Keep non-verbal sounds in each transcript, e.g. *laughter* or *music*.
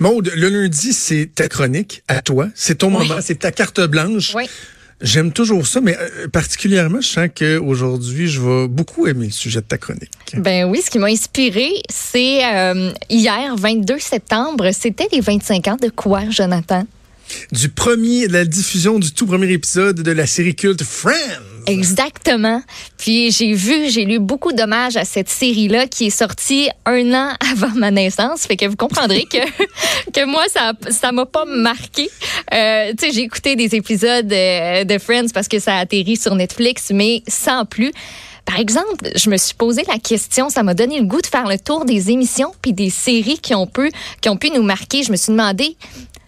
Maude, le lundi, c'est ta chronique à toi. C'est ton moment, c'est ta carte blanche. Oui. J'aime toujours ça, mais euh, particulièrement, je sens qu'aujourd'hui, je vais beaucoup aimer le sujet de ta chronique. Ben oui, ce qui m'a inspiré, c'est euh, hier, 22 septembre, c'était les 25 ans de quoi, Jonathan? Du premier, de la diffusion du tout premier épisode de la série culte Friends. Exactement. Puis j'ai vu, j'ai lu beaucoup d'hommages à cette série-là qui est sortie un an *laughs* avant ma naissance. Fait que vous comprendrez que, *laughs* que moi, ça ça m'a pas marqué. Euh, tu sais, j'ai écouté des épisodes de, de Friends parce que ça a atterri sur Netflix, mais sans plus. Par exemple, je me suis posé la question, ça m'a donné le goût de faire le tour des émissions puis des séries qui ont pu, qui ont pu nous marquer. Je me suis demandé,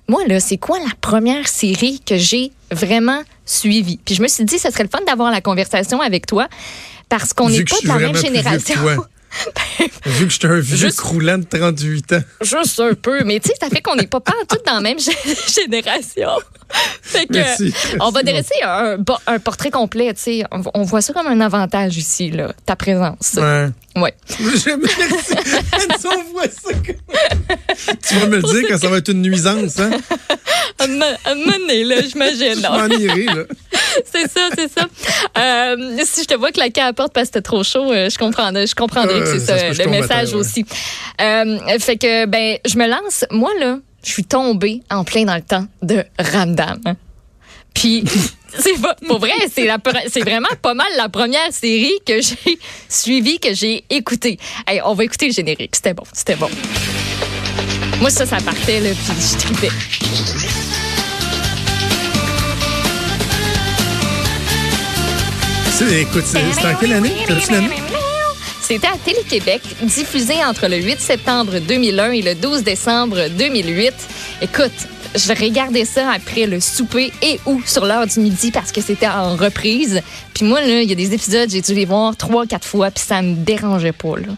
moi, là, c'est quoi la première série que j'ai vraiment Puis je me suis dit, ce serait le fun d'avoir la conversation avec toi parce qu'on n'est pas de la même génération. *laughs* Vu que je suis un vieux juste, croulant de 38 ans. Juste un peu. Mais tu sais, ça fait qu'on n'est pas, pas tout dans la même *laughs* génération. fait que, on va dresser un, un, portrait complet. Tu sais, on, on, voit ça comme un avantage ici, là, ta présence. Ouais. Ouais. Merci. on voit ça comme... Tu vas me le dire quand ça va être une nuisance, hein? À un moment donné, là, j'imagine. Je m'en irai, là. c'est ça, c'est ça. Euh, si je te vois claquer à la porte parce que c'était trop chaud, euh, je comprendrais, je comprendrais que c'est ça, ça le message aussi. Euh, fait que, ben, je me lance. Moi, là, je suis tombée en plein dans le temps de Ramdam. Puis, *laughs* c'est pas, pour vrai, c'est, la, c'est vraiment pas mal la première série que j'ai *laughs* suivie, que j'ai écoutée. Hey, on va écouter le générique. C'était bon, c'était bon. Moi, ça, ça partait, là, puis je tripais. Écoute, c'était en quelle année? C'était à Télé-Québec, diffusé entre le 8 septembre 2001 et le 12 décembre 2008. Écoute, je regardais ça après le souper et ou sur l'heure du midi parce que c'était en reprise. Puis moi, là, il y a des épisodes, j'ai dû les voir trois, quatre fois, puis ça me dérangeait pas. Là.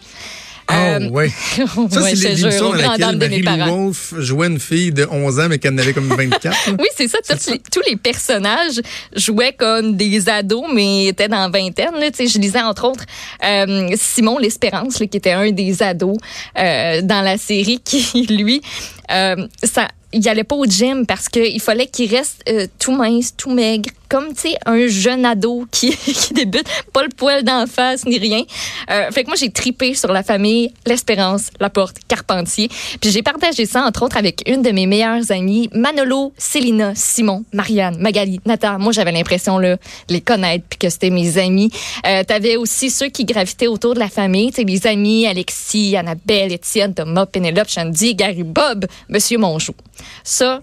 Ah, oh, ouais. *laughs* Ça, c'est l'émission dans laquelle Marie Wolf jouait une fille de 11 ans, mais qu'elle en avait comme 24. *laughs* oui, c'est ça. Les, tous les personnages jouaient comme des ados, mais étaient dans vingtaine. Là. Je lisais, entre autres, euh, Simon L'Espérance, qui était un des ados euh, dans la série, qui, *laughs* lui, euh, ça, il allait pas au gym parce qu'il fallait qu'il reste euh, tout mince, tout maigre, comme tu sais un jeune ado qui, *laughs* qui débute, pas le poil d'en face ni rien. Euh, fait que moi j'ai tripé sur la famille L'Espérance, La Porte, Carpentier. Puis j'ai partagé ça entre autres avec une de mes meilleures amies, Manolo, Célina, Simon, Marianne, Magali, Nata. Moi j'avais l'impression là les connaître puis que c'était mes amis. Euh, T'avais aussi ceux qui gravitaient autour de la famille, tu sais les amis Alexis, Annabelle, Étienne, Thomas, Pénélope, Shandy, Gary, Bob, Monsieur Monjou. Ça,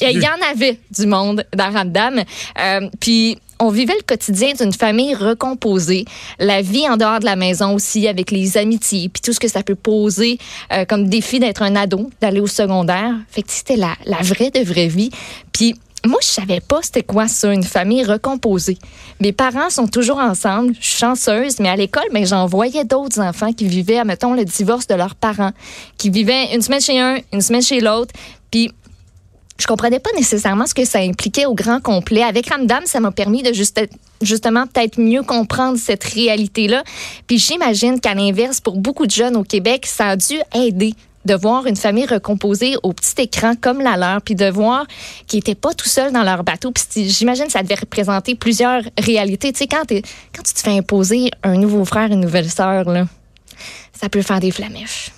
il y en avait du monde dans Ramdam. Euh, puis on vivait le quotidien d'une famille recomposée, la vie en dehors de la maison aussi, avec les amitiés, puis tout ce que ça peut poser euh, comme défi d'être un ado, d'aller au secondaire. Fait que c'était la, vraie de vraie vie. Puis moi, je savais pas c'était quoi ça, une famille recomposée. Mes parents sont toujours ensemble, je suis chanceuse, mais à l'école, ben, j'en voyais d'autres enfants qui vivaient, mettons, le divorce de leurs parents, qui vivaient une semaine chez un, une semaine chez l'autre. Puis je comprenais pas nécessairement ce que ça impliquait au grand complet. Avec Ramdam, ça m'a permis de juste, justement peut-être mieux comprendre cette réalité-là. Puis j'imagine qu'à l'inverse, pour beaucoup de jeunes au Québec, ça a dû aider de voir une famille recomposée au petit écran comme la leur, puis de voir qu'ils n'étaient pas tout seuls dans leur bateau. Puis j'imagine que ça devait représenter plusieurs réalités. Tu sais, quand, quand tu te fais imposer un nouveau frère, une nouvelle sœur, là, ça peut faire des flamèches.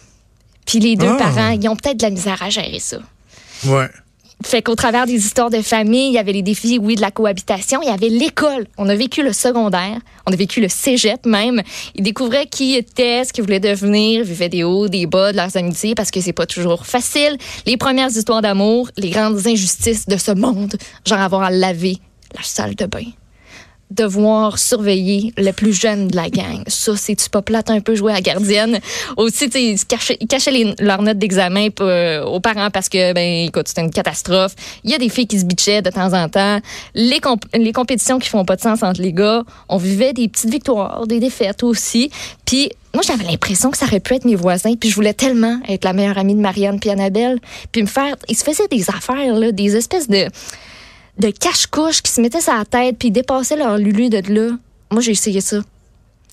Puis les deux ah. parents, ils ont peut-être de la misère à gérer ça. Ouais. Fait qu'au travers des histoires de famille, il y avait les défis, oui, de la cohabitation. Il y avait l'école. On a vécu le secondaire. On a vécu le cégep même. Ils découvraient qui était, ce qu'ils voulaient devenir, ils vivaient des hauts, des bas de leurs amitiés parce que c'est pas toujours facile. Les premières histoires d'amour, les grandes injustices de ce monde, genre avoir à laver la salle de bain devoir surveiller le plus jeune de la gang. Ça, c'est-tu pas plate un peu jouer à gardienne? Aussi, tu ils ils cachaient leurs notes d'examen euh, aux parents parce que, ben, écoute, c'était une catastrophe. Il y a des filles qui se bitchaient de temps en temps. Les, les compétitions qui font pas de sens entre les gars. On vivait des petites victoires, des défaites aussi. Puis, moi, j'avais l'impression que ça aurait pu être mes voisins. Puis, je voulais tellement être la meilleure amie de Marianne puis Annabelle. Puis, me faire... Ils se faisaient des affaires, là, des espèces de de cache-couche qui se mettaient sur la tête puis dépassaient leur lulu de là. Moi, j'ai essayé ça.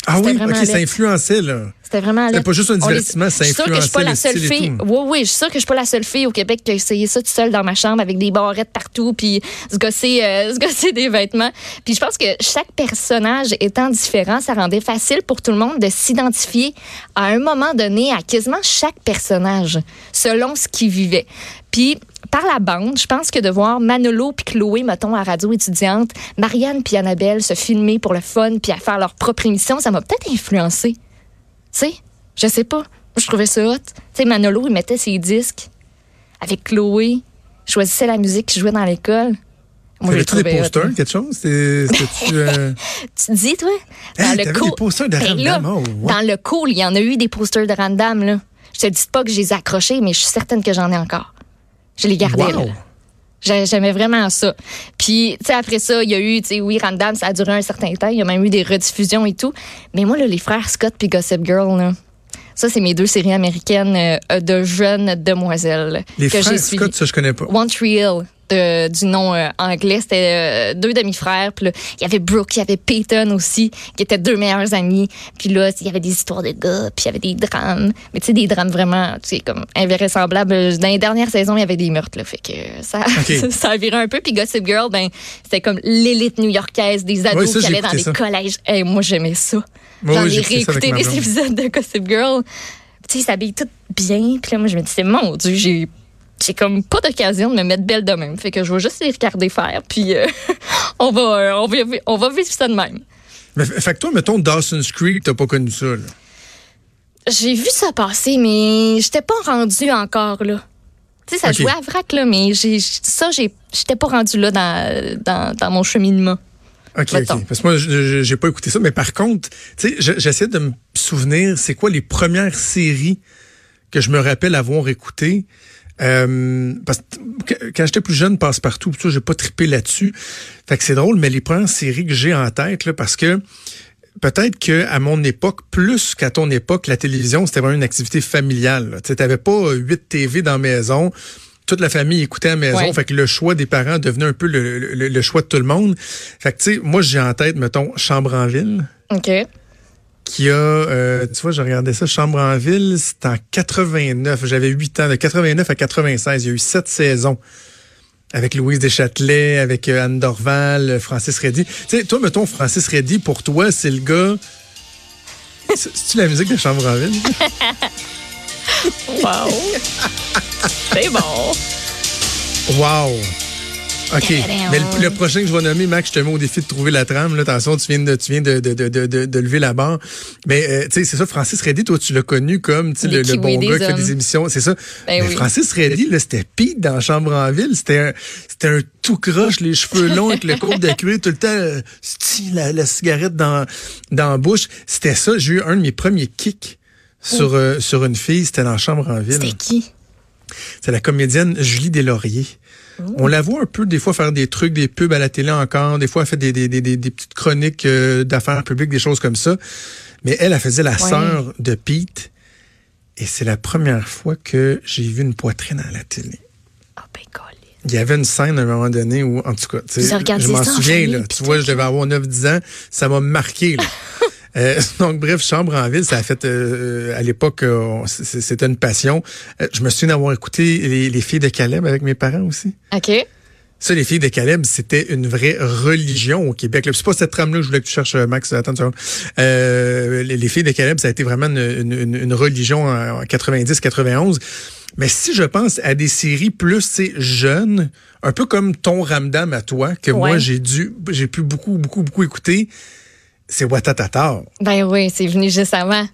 Ah oui, ok, ça influençait, là. C'était vraiment C'était pas juste un divertissement, ça influençait Je suis pas la seule fille. Oui, oui, je suis sûre que je suis pas la seule fille au Québec qui a essayé ça tout seul dans ma chambre avec des barrettes partout, puis se gosser, euh, *laughs* se gosser des vêtements. Puis je pense que chaque personnage étant différent, ça rendait facile pour tout le monde de s'identifier à un moment donné à quasiment chaque personnage, selon ce qu'il vivait. Puis par la bande, je pense que de voir Manolo puis Chloé, mettons, à radio étudiante, Marianne puis Annabelle se filmer pour le fun puis à faire leur propre émission, ça m'a peut-être influencé. Tu sais, je sais pas. Je trouvais ça hot. Tu sais, Manolo, il mettait ses disques avec Chloé, choisissait la musique qu'il jouait dans l'école. Moi, j'ai trouvé des posters, quelque chose? *laughs* Euh, tu dis, toi? Dans le cool. des posters de ben Random? Oh, dans le cool, il y en a eu des posters de Random, là. Je te dis pas que je les ai accrochés, mais je suis certaine que j'en ai encore. Je les gardais, J'aimais vraiment ça. Puis, tu sais, après ça, il y a eu, tu sais, oui, Random, ça a duré un certain temps. Il y a même eu des rediffusions et tout. Mais moi, là, les frères Scott puis Gossip Girl, là, ça, c'est mes deux séries américaines euh, de jeunes demoiselles. Les frères Scott, ça, je connais pas. One Tree Hill du nom euh, anglais. C'était euh, deux demi-frères. Puis il y avait Brooke, il y avait Peyton aussi, qui étaient deux meilleurs amis. Puis là, il y avait des histoires de gars, puis il y avait des drames. Mais tu sais, des drames vraiment, tu sais, comme invraisemblables. Dans les dernières saisons, il y avait des meurtres, là. Fait que ça, *laughs* ça, a viré un peu. Puis Gossip Girl, ben, c'était comme l'élite new-yorkaise des ados qui allaient dans les collèges. et moi, j'aimais ça. J'en ai réécouté des épisodes de Gossip Girl. Tu sais, ils s'habillent tout bien. Puis là, moi, je me disais, mon Dieu, j'ai j'ai comme pas d'occasion de me mettre belle de même. Fait que je vais juste les regarder faire, puis euh, *laughs* on, va, euh, on, va, on va vivre ça de même. Mais, fait que toi, mettons, Dawson's Creek, t'as pas connu ça, là? J'ai vu ça passer, mais j'étais pas rendu encore, là. Tu sais, ça jouait à vrac, là, mais j'ai, ça, j'étais pas rendu là dans, dans, dans mon cheminement. OK, OK. Parce que moi, j'ai pas écouté ça. Mais par contre, tu sais, j'essaie de me souvenir, c'est quoi les premières séries que je me rappelle avoir écoutées? Euh, parce que quand j'étais plus jeune, passe-partout, j'ai pas trippé là-dessus. Fait que c'est drôle, mais les premières séries que j'ai en tête, là, parce que peut-être que à mon époque, plus qu'à ton époque, la télévision, c'était vraiment une activité familiale. Tu n'avais pas huit TV dans la maison. Toute la famille écoutait à la maison. Fait que le choix des parents devenait un peu le, le choix de tout le monde. Fait que, tu sais, moi, j'ai en tête, mettons, Chambre en ville. OK qui a, euh, tu vois, j'ai regardé ça, Chambre en ville, c'est en 89. J'avais 8 ans, de 89 à 96. Il y a eu sept saisons avec Louise Deschâtelet, avec euh, Anne Dorval, euh, Francis Reddy. Tu sais, toi, mettons, Francis Reddy, pour toi, c'est le gars... *laughs* C'est-tu la musique de Chambre en ville? *laughs* wow! *laughs* c'est bon! Wow! OK. Mais le, prochain que je vais nommer, Max, je te mets au défi de trouver la trame. Là, attention, tu viens de, tu viens de, de, de, de, lever la barre. Mais, euh, tu sais, c'est ça, Francis Reddy, toi, tu l'as connu comme, sais, le, bon gars qui fait des émissions. C'est ça. Ben mais Francis Reddy, là, c'était Pete dans Chambre en ville. C'était un, c'était un tout croche, les cheveux longs avec le côte de cuir, tout le temps, euh, la, la cigarette dans, dans la bouche. C'était ça. J'ai eu un de mes premiers kicks sur, euh, sur une fille. C'était dans Chambre en ville. C'était qui? C'est la comédienne Julie Deslauriers. On la voit un peu des fois faire des trucs, des pubs à la télé encore, des fois elle fait des, des, des, des petites chroniques euh, d'affaires publiques, des choses comme ça. Mais elle, elle faisait la sœur de Pete. Et c'est la première fois que j'ai vu une poitrine à la télé. Oh, ben, il y avait une scène à un moment donné où, en tout cas, je m'en souviens, là, tu vois, je devais avoir 9-10 ans, ça m'a marqué. Là. *laughs* Euh, *laughs* donc, bref, Chambre en ville, ça a fait, euh, à l'époque, euh, c'était une passion. je me souviens d'avoir écouté les, filles de Caleb avec mes parents aussi. OK. Ça, les filles de Caleb, c'était une vraie religion au Québec. C'est pas cette trame-là que je voulais que tu cherches, Max. Attends une euh, les, filles de Caleb, ça a été vraiment une, une, une religion en 90-91. Mais si je pense à des séries plus jeunes, un peu comme ton Ramdam à toi, que moi j'ai dû, j'ai pu beaucoup, beaucoup, beaucoup écouter, c'est Watatata. Ben oui, c'est venu juste avant.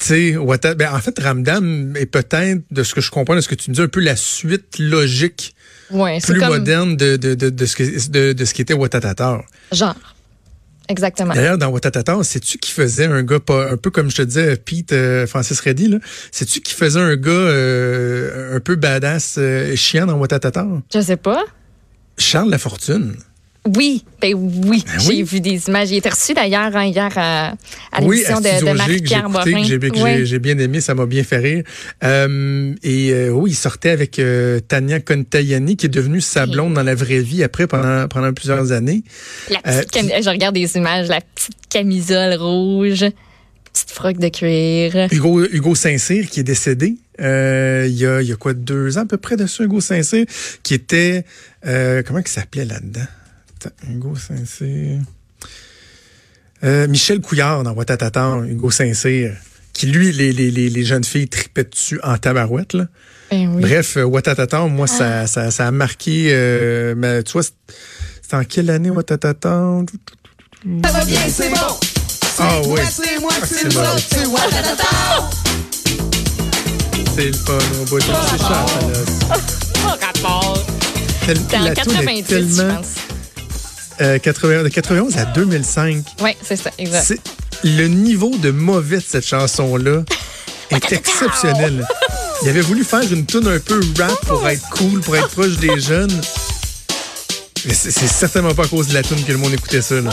Tu sais, ben en fait, Ramdam est peut-être, de ce que je comprends, de ce que tu me dis, un peu la suite logique, plus moderne de, de, de, de, ce que, de, de ce qui était Watatata. Genre. Exactement. D'ailleurs, dans Watatata, sais-tu qui faisait un gars, pas, un peu comme je te disais, Pete euh, Francis Reddy, là? Sais-tu qui faisait un gars euh, un peu badass, euh, chiant dans Watatata? Je sais pas. Charles Lafortune. Oui, ben oui, ben j'ai vu des images. Il était reçu d'ailleurs hein, hier à, l'émission de, de Marie-Pierre Morin. J'ai j'ai bien aimé, ça m'a bien fait rire. Euh, et euh, oui, il sortait avec euh, Tania Contayani, qui est devenue sa blonde dans la vraie vie après pendant, pendant plusieurs années. La petite Je regarde des images, la petite camisole rouge petite froc de cuir. Hugo, Hugo Saint-Cyr qui est décédé euh, il, y a, il y a quoi, deux ans à peu près de ça, Hugo Saint-Cyr, qui était... Euh, comment il s'appelait là-dedans? Attends, Hugo Saint-Cyr... Euh, Michel Couillard dans Watatatan, Hugo Saint-Cyr, qui lui, les, les, les, les jeunes filles tripaient dessus en tabarouette. Là. Ben oui. Bref, euh, Watatatan, moi, ça, ça, ça a marqué... Euh, mais, tu vois, c'est- c'était en quelle année Watatatan? Ça va bien, c'est bon. Ah oui. C'est moi, Ah, c'est c'est moi, mauvais. c'est moi. C'est le fun au bout. C'est cher, ça, là. Pas rapport. Tel- la toune est 98, je tellement... pense. Euh, 80 de 91 à 2005. Oui, c'est ça, exact. Le niveau de mauvais de cette chanson-là *laughs* est exceptionnel. Il avait voulu faire une tune un peu rap pour être cool, pour être proche des jeunes. Mais c'est certainement pas à cause de la tune que le monde écoutait ça. Là.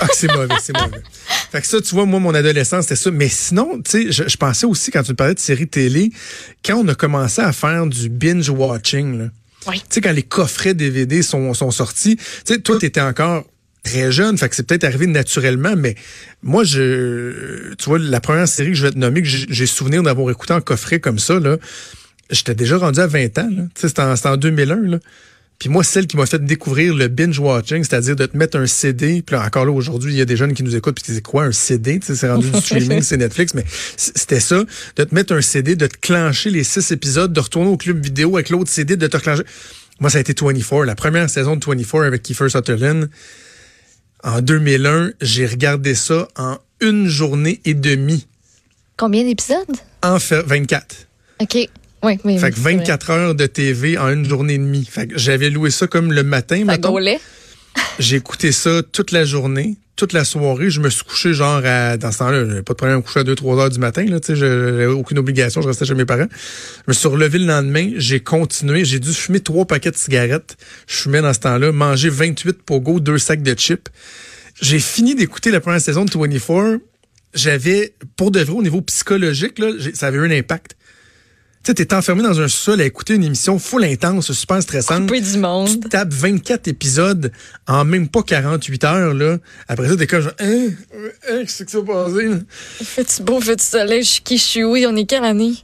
Ah, c'est mauvais, c'est mauvais. Fait que ça, tu vois, moi, mon adolescence, c'était ça. Mais sinon, tu sais, je, je pensais aussi, quand tu me parlais de séries télé, quand on a commencé à faire du binge-watching, là, Oui. tu sais, quand les coffrets DVD sont, sont sortis, tu sais, toi, t'étais encore très jeune, fait que c'est peut-être arrivé naturellement, mais moi, je, tu vois, la première série que je vais te nommer, que j'ai souvenir d'avoir écouté en coffret comme ça, là, j'étais déjà rendu à 20 ans, là. Tu sais, c'était en, c'était en 2001, là. Puis moi, celle qui m'a fait découvrir le binge-watching, c'est-à-dire de te mettre un CD, puis là, encore là, aujourd'hui, il y a des jeunes qui nous écoutent, puis qui disent quoi, un CD? Tu sais, c'est rendu du *laughs* streaming, c'est Netflix, mais c'était ça, de te mettre un CD, de te clencher les six épisodes, de retourner au club vidéo avec l'autre CD, de te clencher. Moi, ça a été 24, la première saison de 24 avec Kiefer Sutherland. En 2001, j'ai regardé ça en une journée et demie, Combien d'épisodes? en fait 24. OK. Oui, oui. Fait que 24 heures de TV en une journée et demie. Fait que j'avais loué ça comme le matin. *laughs* J'ai écouté ça toute la journée, toute la soirée. Je me suis couché genre à, dans ce temps-là, j'avais pas de problème à me coucher à 2-3 heures du matin, là, tu sais, je- j'avais aucune obligation, je restais chez mes parents. Je me suis relevé le lendemain, j'ai continué, j'ai dû fumer trois paquets de cigarettes. Je fumais dans ce temps-là, manger 28 pogo, deux sacs de chips. J'ai fini d'écouter la première saison de 24. J'avais, pour de vrai, au niveau psychologique, là, ça avait eu un impact. Tu sais, t'es enfermé dans un sol à écouter une émission full intense, super stressante. Coupé du monde. Tu tapes 24 épisodes en même pas 48 heures, là. Après ça, t'es comme genre, hein, hein, qu'est-ce que ça passé, là? Fais-tu beau, fais-tu soleil, je suis qui, je suis oui, on est quelle année?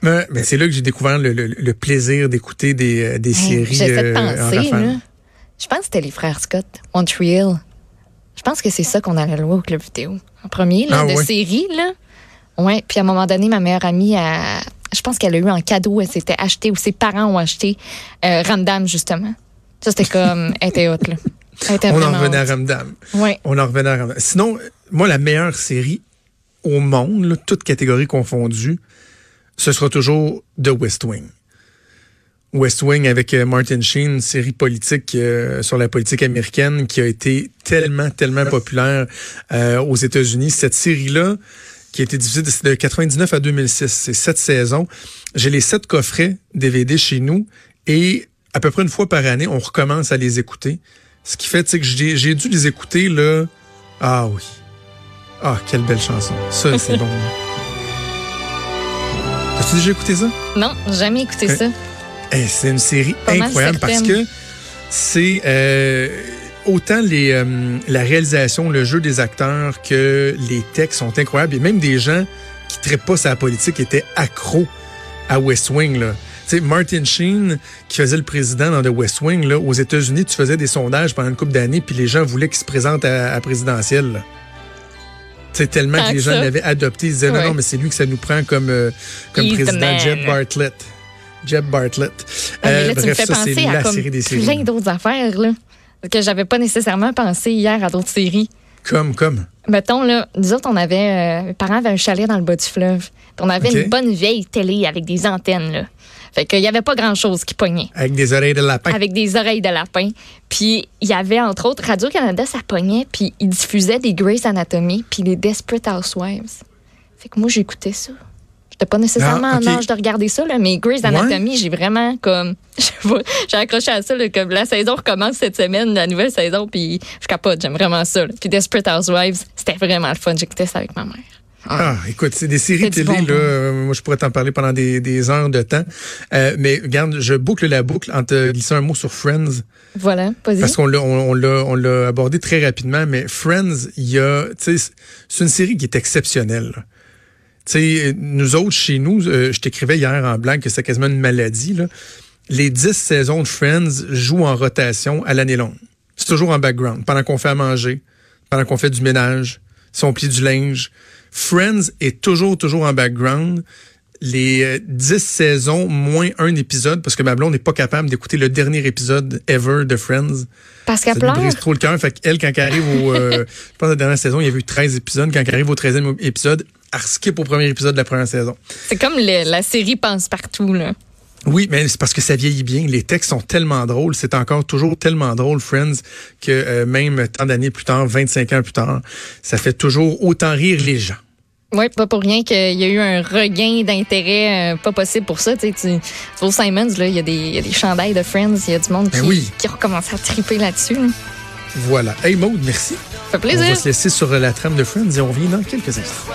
Mais, mais c'est là que j'ai découvert le, le- le plaisir d'écouter des, euh, des Hey, séries. J'ai fait euh, en penser, là. Je pense que c'était les frères Scott, Montreal. Je pense que c'est ça qu'on allait louer au club vidéo. En premier, là, Ah de ouais. série, là. Ouais. Puis à un moment donné, ma meilleure amie, a- je pense qu'elle a eu en cadeau, elle s'était acheté, ou ses parents ont acheté euh, Ramdam, justement. Ça, c'était comme, elle était haute, là. Elle était On en revenait à. Ramdam. Ouais. On en revenait à Ramdam. Sinon, moi, la meilleure série au monde, là, toutes catégories confondues, ce sera toujours The West Wing. West Wing avec euh, Martin Sheen, une série politique euh, sur la politique américaine qui a été tellement, tellement populaire euh, aux États-Unis. Cette série-là, qui a été diffusée de, de 99 à 2006, c'est sept saisons. J'ai les sept coffrets DVD chez nous et à peu près une fois par année, on recommence à les écouter. Ce qui fait que j'ai dû les écouter là. Ah oui. Ah, quelle belle chanson. Ça, c'est bon. *laughs* As-tu déjà écouté ça? Non, jamais écouté Ouais. ça. Hey, c'est une série Pas incroyable parce que c'est euh, autant les, euh, la réalisation, le jeu des acteurs que les textes sont incroyables. Et même des gens qui ne traitent pas sa politique étaient accros à West Wing. Là. Tu sais, Martin Sheen, qui faisait le président dans The West Wing, là, aux États-Unis, tu faisais des sondages pendant une couple d'années, puis les gens voulaient qu'il se présente à, à présidentielle. sais, tellement Tant que les que gens l'avaient adopté. Ils disaient, non, Ouais. non, mais c'est lui que ça nous prend comme, euh, comme He's président. Jeb Bartlett. Jeb Bartlett. Ah, mais Euh, me bref, fais ça, c'est penser à la comme série des séries. plein d'autres affaires, là. Que j'avais pas nécessairement pensé hier à d'autres séries. Comme, comme? Mettons, là, nous autres, on avait. euh, mes parents avaient un chalet dans le bas du fleuve. On avait une bonne vieille télé avec des antennes, là. Fait qu'il y avait pas grand-chose qui pognait. Avec des oreilles de lapin. Avec des oreilles de lapin. Puis il y avait, entre autres, Radio-Canada, ça pognait. Puis ils diffusaient des Grey's Anatomy, puis les Desperate Housewives. Fait que moi, j'écoutais ça. Pas nécessairement Ah, en âge de regarder ça, là, mais Grey's Anatomy, j'ai vraiment comme. *laughs* J'ai accroché à ça, là, comme la saison recommence cette semaine, la nouvelle saison, puis je capote, j'aime vraiment ça. là. Puis Desperate Housewives, c'était vraiment le fun. J'écoutais ça avec ma mère. Ah, écoute, c'est des séries télé, bon, là, euh, moi je pourrais t'en parler pendant des, des heures de temps. Euh, mais regarde, je boucle la boucle en te glissant un mot sur Friends. Voilà, Parce qu'on l'a on, l'a on l'a abordé très rapidement, mais Friends, il y a tu sais c'est une série qui est exceptionnelle. Tu sais, nous autres, chez nous, euh, je t'écrivais hier en blanc que c'est quasiment une maladie. Là. Les dix saisons de Friends jouent en rotation à l'année longue. C'est toujours en background, pendant qu'on fait à manger, pendant qu'on fait du ménage, si on plie du linge. Friends est toujours, toujours en background. Les euh, dix saisons, moins un épisode, parce que ma blonde n'est pas capable d'écouter le dernier épisode ever de Friends. Parce qu'elle pleure. Brise trop le cœur. Fait qu'elle, quand elle arrive au, euh, *laughs* je pense la dernière saison, il y a eu 13 épisodes. Quand elle arrive au 13e épisode, elle skip au premier épisode de la première saison. C'est comme la série Pense partout, là. Oui, mais c'est parce que ça vieillit bien. Les textes sont tellement drôles. C'est encore toujours tellement drôle, Friends, que euh, même tant d'années plus tard, 25 ans plus tard, ça fait toujours autant rire les gens. Oui, pas pour rien qu'il y a eu un regain d'intérêt euh, pas possible pour ça. Tu tu, Simons, là, il y, a des, y a des chandails de Friends, il y a du monde ben qui, qui recommence à triper là-dessus. Voilà. Hey Maude, merci. Ça fait plaisir. On va se laisser sur la trame de Friends et on revient dans quelques instants.